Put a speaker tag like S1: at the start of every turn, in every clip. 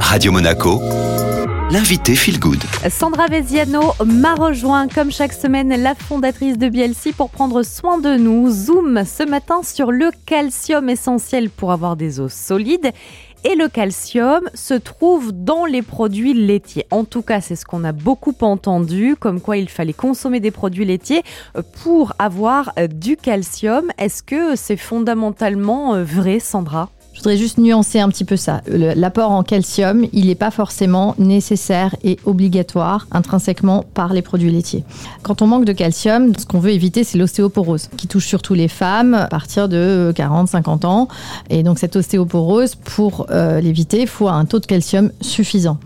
S1: Radio Monaco, l'invité Feel Good.
S2: Sandra Veziano m'a rejoint comme chaque semaine la fondatrice de BLC pour prendre soin de nous. Zoom ce matin sur le calcium essentiel pour avoir des os solides. Et le calcium se trouve dans les produits laitiers. En tout cas, c'est ce qu'on a beaucoup entendu, comme quoi il fallait consommer des produits laitiers pour avoir du calcium. Est-ce que c'est fondamentalement vrai, Sandra?
S3: Je voudrais juste nuancer un petit peu ça. L'apport en calcium, il n'est pas forcément nécessaire et obligatoire intrinsèquement par les produits laitiers. Quand on manque de calcium, ce qu'on veut éviter, c'est l'ostéoporose, qui touche surtout les femmes à partir de 40-50 ans. Et donc cette ostéoporose, pour euh, l'éviter, il faut un taux de calcium suffisant.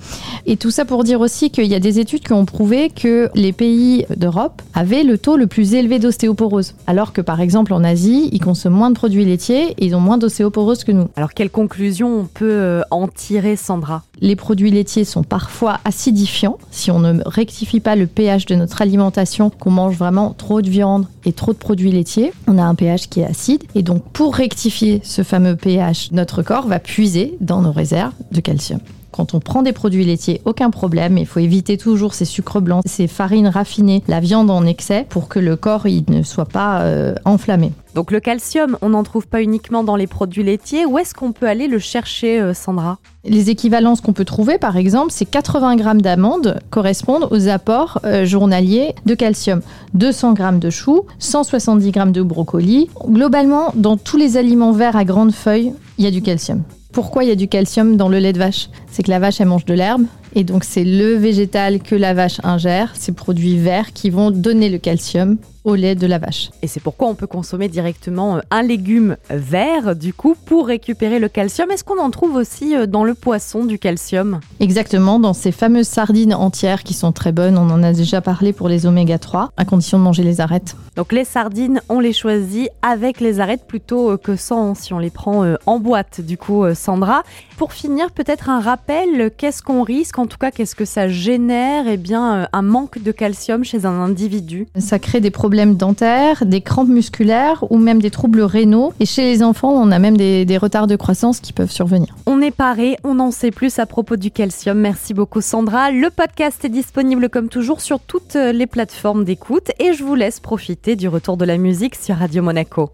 S3: Et tout ça pour dire aussi qu'il y a des études qui ont prouvé que les pays d'Europe avaient le taux le plus élevé d'ostéoporose. Alors que par exemple en Asie, ils consomment moins de produits laitiers et ils ont moins d'ostéoporose que nous.
S2: Alors, quelle conclusion on peut euh, en tirer, Sandra?
S3: Les produits laitiers sont parfois acidifiants. Si on ne rectifie pas le pH de notre alimentation, qu'on mange vraiment trop de viande et trop de produits laitiers, on a un pH qui est acide. Et donc, pour rectifier ce fameux pH, notre corps va puiser dans nos réserves de calcium. Quand on prend des produits laitiers, aucun problème. Il faut éviter toujours ces sucres blancs, ces farines raffinées, la viande en excès pour que le corps il ne soit pas euh, enflammé.
S2: Donc le calcium, on n'en trouve pas uniquement dans les produits laitiers. Où est-ce qu'on peut aller le chercher, euh, Sandra?
S3: Les équivalences qu'on peut trouver, par exemple, c'est 80 grammes d'amandes correspondent aux apports euh, journaliers de calcium. 200 grammes de choux, 170 grammes de brocoli. Globalement, dans tous les aliments verts à grandes feuilles, il y a du calcium. Pourquoi il y a du calcium dans le lait de vache C'est que la vache, elle mange de l'herbe. Et donc, c'est le végétal que la vache ingère, ces produits verts qui vont donner le calcium au lait de la vache.
S2: Et c'est pourquoi on peut consommer directement euh, un légume vert, du coup, pour récupérer le calcium. Est-ce qu'on en trouve aussi euh, dans le poisson du calcium?
S3: Exactement, dans ces fameuses sardines entières qui sont très bonnes. On en a déjà parlé pour les oméga 3, à condition de manger les arêtes.
S2: Donc les sardines, on les choisit avec les arêtes plutôt euh, que sans, si on les prend en boîte, du coup, Sandra. Pour finir, peut-être un rappel, qu'est-ce qu'on risque? En tout cas, qu'est-ce que ça génère? Eh bien, un manque de calcium chez un individu.
S3: Ça crée des problèmes problèmes dentaires, des crampes musculaires ou même des troubles rénaux. Et chez les enfants, on a même des, des retards de croissance qui peuvent survenir.
S2: On est paré, on en sait plus à propos du calcium. Merci beaucoup Sandra. Le podcast est disponible comme toujours sur toutes les plateformes d'écoute et je vous laisse profiter du retour de la musique sur Radio Monaco.